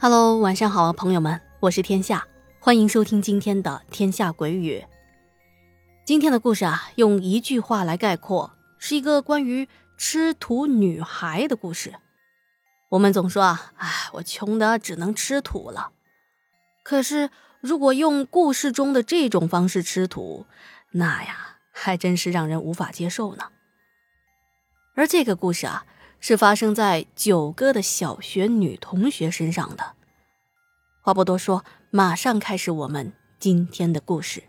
Hello，晚上好，朋友们，我是天下，欢迎收听今天的《天下鬼语》。今天的故事啊，用一句话来概括，是一个关于吃土女孩的故事。我们总说啊，哎，我穷的只能吃土了。可是，如果用故事中的这种方式吃土，那呀，还真是让人无法接受呢。而这个故事啊。是发生在九哥的小学女同学身上的。话不多说，马上开始我们今天的故事。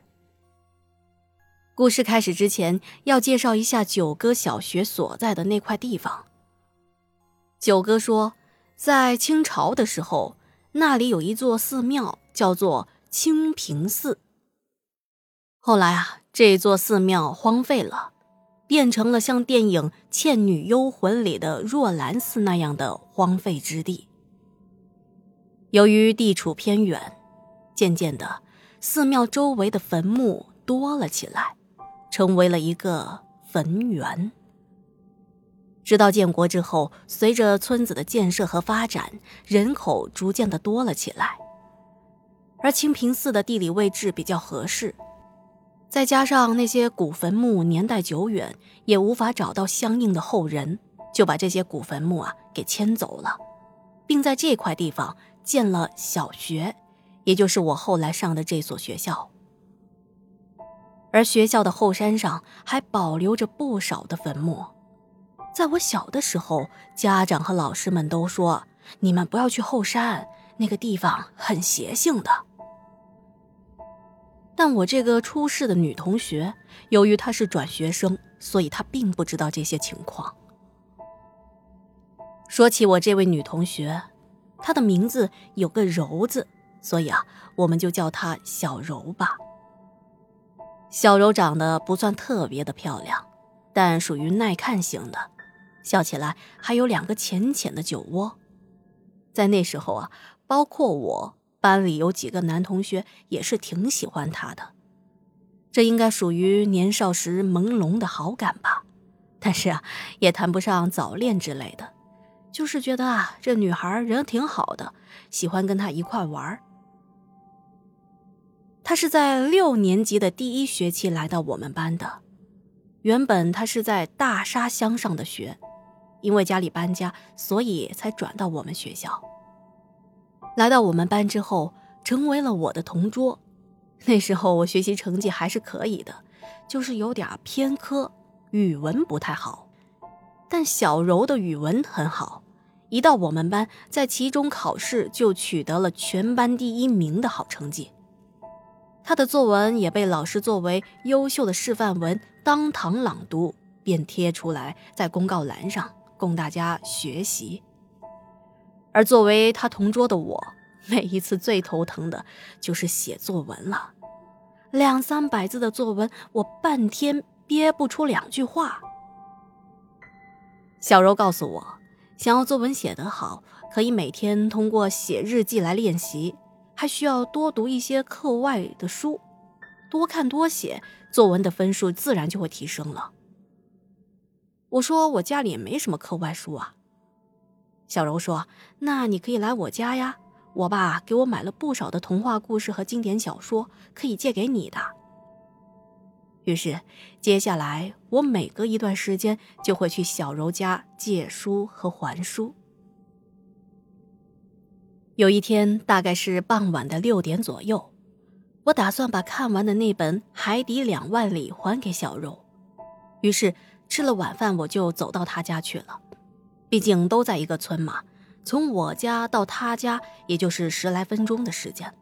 故事开始之前，要介绍一下九哥小学所在的那块地方。九哥说，在清朝的时候，那里有一座寺庙，叫做清平寺。后来啊，这座寺庙荒废了。变成了像电影《倩女幽魂》里的若兰寺那样的荒废之地。由于地处偏远，渐渐的，寺庙周围的坟墓多了起来，成为了一个坟园。直到建国之后，随着村子的建设和发展，人口逐渐的多了起来，而清平寺的地理位置比较合适。再加上那些古坟墓年代久远，也无法找到相应的后人，就把这些古坟墓啊给迁走了，并在这块地方建了小学，也就是我后来上的这所学校。而学校的后山上还保留着不少的坟墓，在我小的时候，家长和老师们都说：“你们不要去后山，那个地方很邪性的。”但我这个出事的女同学，由于她是转学生，所以她并不知道这些情况。说起我这位女同学，她的名字有个“柔”字，所以啊，我们就叫她小柔吧。小柔长得不算特别的漂亮，但属于耐看型的，笑起来还有两个浅浅的酒窝。在那时候啊，包括我。班里有几个男同学也是挺喜欢她的，这应该属于年少时朦胧的好感吧。但是啊，也谈不上早恋之类的，就是觉得啊，这女孩人挺好的，喜欢跟她一块玩。她是在六年级的第一学期来到我们班的，原本她是在大沙乡上的学，因为家里搬家，所以才转到我们学校。来到我们班之后，成为了我的同桌。那时候我学习成绩还是可以的，就是有点偏科，语文不太好。但小柔的语文很好，一到我们班，在期中考试就取得了全班第一名的好成绩。她的作文也被老师作为优秀的示范文当堂朗读，便贴出来在公告栏上供大家学习。而作为他同桌的我，每一次最头疼的就是写作文了。两三百字的作文，我半天憋不出两句话。小柔告诉我，想要作文写得好，可以每天通过写日记来练习，还需要多读一些课外的书，多看多写，作文的分数自然就会提升了。我说我家里也没什么课外书啊。小柔说：“那你可以来我家呀，我爸给我买了不少的童话故事和经典小说，可以借给你的。”于是，接下来我每隔一段时间就会去小柔家借书和还书。有一天，大概是傍晚的六点左右，我打算把看完的那本《海底两万里》还给小柔，于是吃了晚饭，我就走到他家去了。毕竟都在一个村嘛，从我家到他家也就是十来分钟的时间。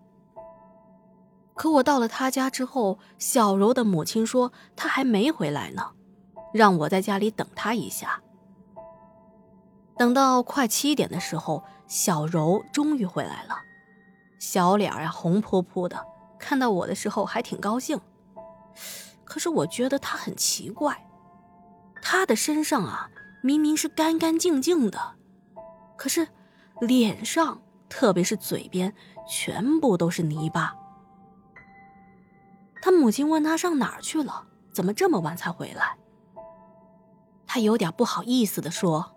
可我到了他家之后，小柔的母亲说他还没回来呢，让我在家里等他一下。等到快七点的时候，小柔终于回来了，小脸呀红扑扑的，看到我的时候还挺高兴。可是我觉得她很奇怪，她的身上啊。明明是干干净净的，可是脸上，特别是嘴边，全部都是泥巴。他母亲问他上哪儿去了，怎么这么晚才回来？他有点不好意思的说：“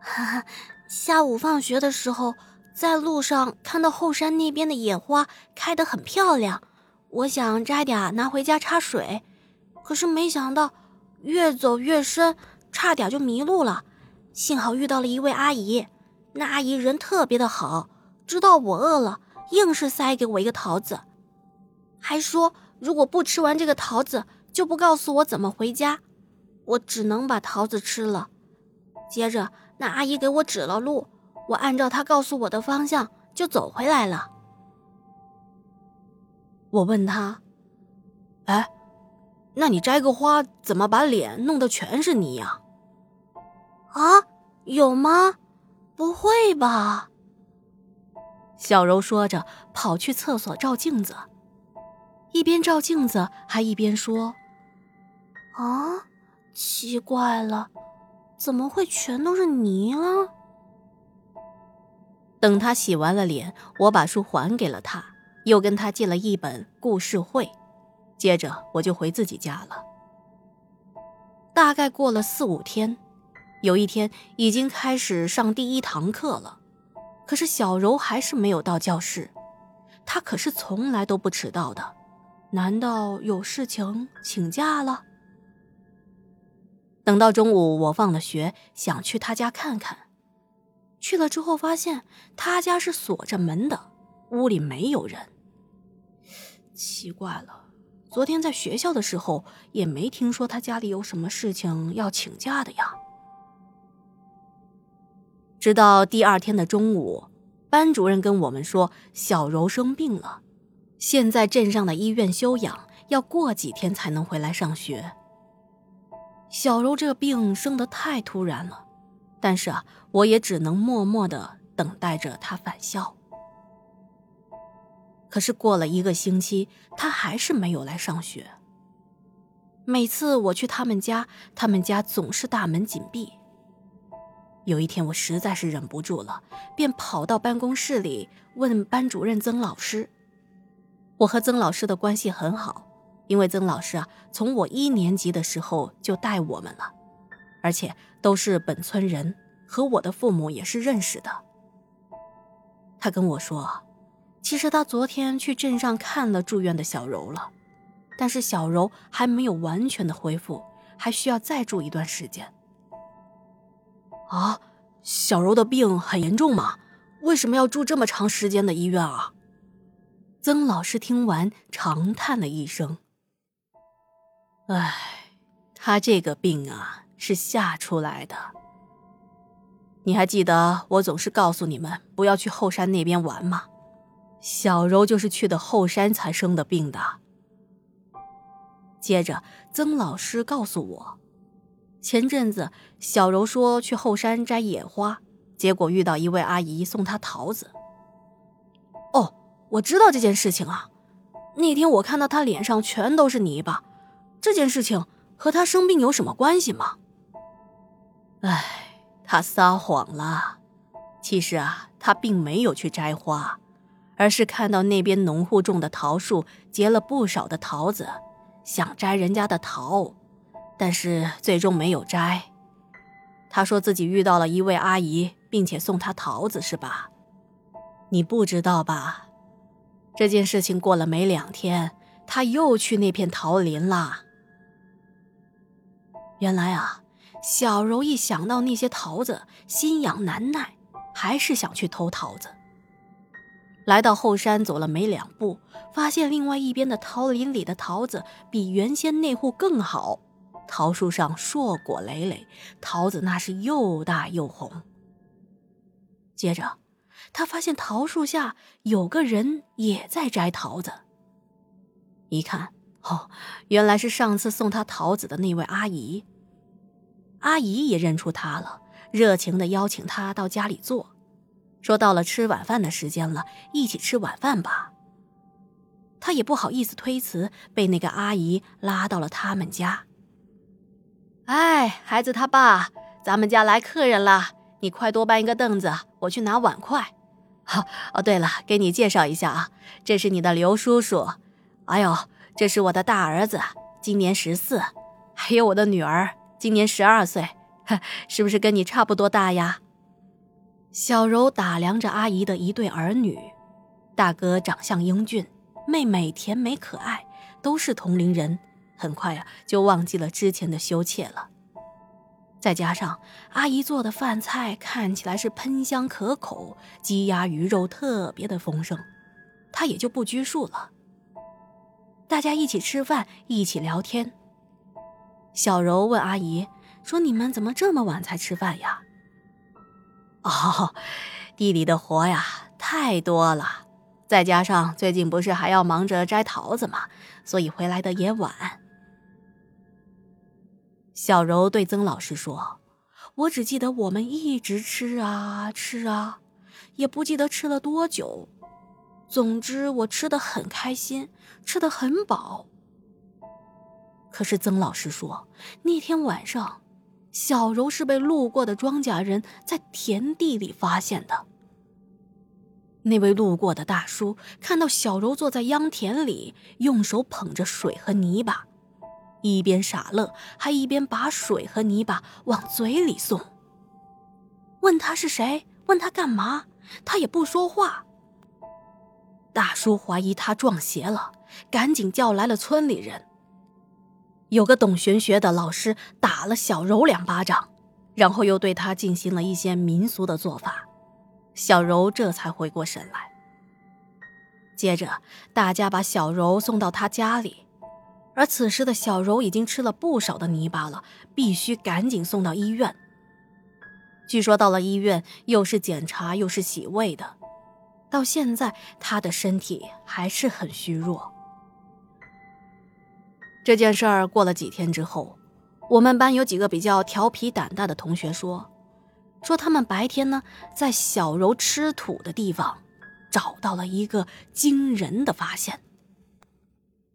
哈哈，下午放学的时候在路上看到后山那边的野花开得很漂亮，我想摘点拿回家插水，可是没想到越走越深，差点就迷路了。幸好遇到了一位阿姨，那阿姨人特别的好，知道我饿了，硬是塞给我一个桃子，还说如果不吃完这个桃子，就不告诉我怎么回家。我只能把桃子吃了。接着，那阿姨给我指了路。我按照她告诉我的方向就走回来了。我问他：“哎，那你摘个花，怎么把脸弄得全是泥呀？”啊，有吗？不会吧？小柔说着，跑去厕所照镜子，一边照镜子还一边说：“啊，奇怪了，怎么会全都是泥了？”等他洗完了脸，我把书还给了他，又跟他借了一本故事会，接着我就回自己家了。大概过了四五天，有一天已经开始上第一堂课了，可是小柔还是没有到教室。她可是从来都不迟到的，难道有事情请假了？等到中午，我放了学，想去他家看看。去了之后，发现他家是锁着门的，屋里没有人。奇怪了，昨天在学校的时候也没听说他家里有什么事情要请假的呀。直到第二天的中午，班主任跟我们说小柔生病了，现在镇上的医院休养，要过几天才能回来上学。小柔这病生得太突然了。但是啊，我也只能默默的等待着她返校。可是过了一个星期，他还是没有来上学。每次我去他们家，他们家总是大门紧闭。有一天，我实在是忍不住了，便跑到办公室里问班主任曾老师。我和曾老师的关系很好，因为曾老师啊，从我一年级的时候就带我们了。而且都是本村人，和我的父母也是认识的。他跟我说，其实他昨天去镇上看了住院的小柔了，但是小柔还没有完全的恢复，还需要再住一段时间。啊，小柔的病很严重吗？为什么要住这么长时间的医院啊？曾老师听完长叹了一声：“唉，他这个病啊。”是吓出来的。你还记得我总是告诉你们不要去后山那边玩吗？小柔就是去的后山才生的病的。接着，曾老师告诉我，前阵子小柔说去后山摘野花，结果遇到一位阿姨送她桃子。哦，我知道这件事情啊。那天我看到她脸上全都是泥巴，这件事情和她生病有什么关系吗？唉，他撒谎了。其实啊，他并没有去摘花，而是看到那边农户种的桃树结了不少的桃子，想摘人家的桃，但是最终没有摘。他说自己遇到了一位阿姨，并且送他桃子，是吧？你不知道吧？这件事情过了没两天，他又去那片桃林了。原来啊。小柔一想到那些桃子，心痒难耐，还是想去偷桃子。来到后山，走了没两步，发现另外一边的桃林里的桃子比原先那户更好，桃树上硕果累累，桃子那是又大又红。接着，他发现桃树下有个人也在摘桃子。一看，哦，原来是上次送他桃子的那位阿姨。阿姨也认出他了，热情的邀请他到家里坐，说到了吃晚饭的时间了，一起吃晚饭吧。他也不好意思推辞，被那个阿姨拉到了他们家。哎，孩子他爸，咱们家来客人了，你快多搬一个凳子，我去拿碗筷。哦 哦，对了，给你介绍一下啊，这是你的刘叔叔。哎呦，这是我的大儿子，今年十四，还有我的女儿。今年十二岁，是不是跟你差不多大呀？小柔打量着阿姨的一对儿女，大哥长相英俊，妹妹甜美可爱，都是同龄人，很快啊就忘记了之前的羞怯了。再加上阿姨做的饭菜看起来是喷香可口，鸡鸭鱼肉特别的丰盛，她也就不拘束了。大家一起吃饭，一起聊天。小柔问阿姨说：“你们怎么这么晚才吃饭呀？”“ 哦，地里的活呀太多了，再加上最近不是还要忙着摘桃子嘛，所以回来的也晚。”小柔对曾老师说：“我只记得我们一直吃啊吃啊，也不记得吃了多久。”总之，我吃的很开心，吃的很饱。可是曾老师说，那天晚上，小柔是被路过的庄稼人在田地里发现的。那位路过的大叔看到小柔坐在秧田里，用手捧着水和泥巴，一边傻乐，还一边把水和泥巴往嘴里送。问他是谁，问他干嘛，他也不说话。大叔怀疑他撞邪了，赶紧叫来了村里人。有个懂玄学的老师打了小柔两巴掌，然后又对他进行了一些民俗的做法，小柔这才回过神来。接着，大家把小柔送到他家里，而此时的小柔已经吃了不少的泥巴了，必须赶紧送到医院。据说到了医院，又是检查又是洗胃的。到现在，他的身体还是很虚弱。这件事儿过了几天之后，我们班有几个比较调皮胆大的同学说，说他们白天呢在小柔吃土的地方找到了一个惊人的发现。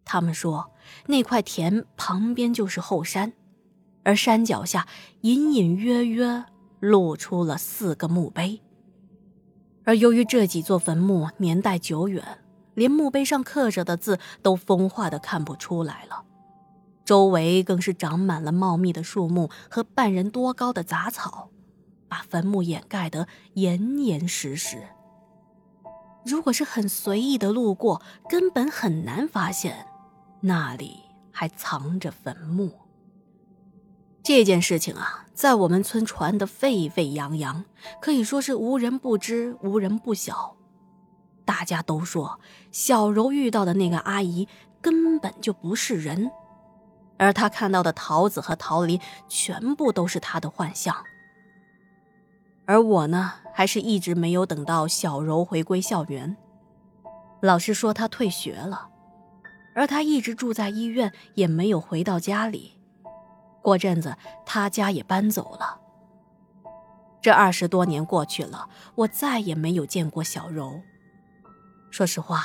他们说那块田旁边就是后山，而山脚下隐隐约约露出了四个墓碑。而由于这几座坟墓年代久远，连墓碑上刻着的字都风化的看不出来了，周围更是长满了茂密的树木和半人多高的杂草，把坟墓掩盖得严严实实。如果是很随意的路过，根本很难发现那里还藏着坟墓。这件事情啊，在我们村传得沸沸扬扬，可以说是无人不知，无人不晓。大家都说小柔遇到的那个阿姨根本就不是人，而他看到的桃子和桃林全部都是他的幻象。而我呢，还是一直没有等到小柔回归校园。老师说她退学了，而她一直住在医院，也没有回到家里。过阵子，他家也搬走了。这二十多年过去了，我再也没有见过小柔。说实话，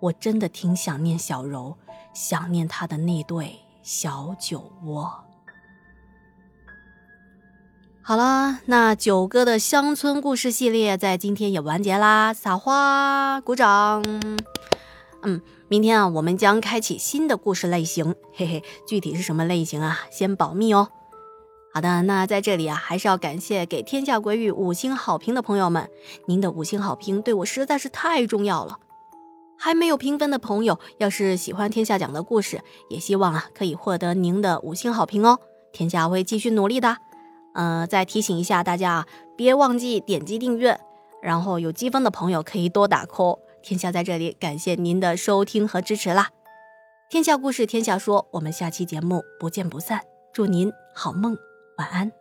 我真的挺想念小柔，想念她的那对小酒窝。好了，那九哥的乡村故事系列在今天也完结啦！撒花，鼓掌。嗯。明天啊，我们将开启新的故事类型，嘿嘿，具体是什么类型啊？先保密哦。好的，那在这里啊，还是要感谢给天下鬼语五星好评的朋友们，您的五星好评对我实在是太重要了。还没有评分的朋友，要是喜欢天下讲的故事，也希望啊可以获得您的五星好评哦。天下会继续努力的。呃，再提醒一下大家啊，别忘记点击订阅，然后有积分的朋友可以多打 call。天下在这里感谢您的收听和支持啦！天下故事，天下说，我们下期节目不见不散。祝您好梦，晚安。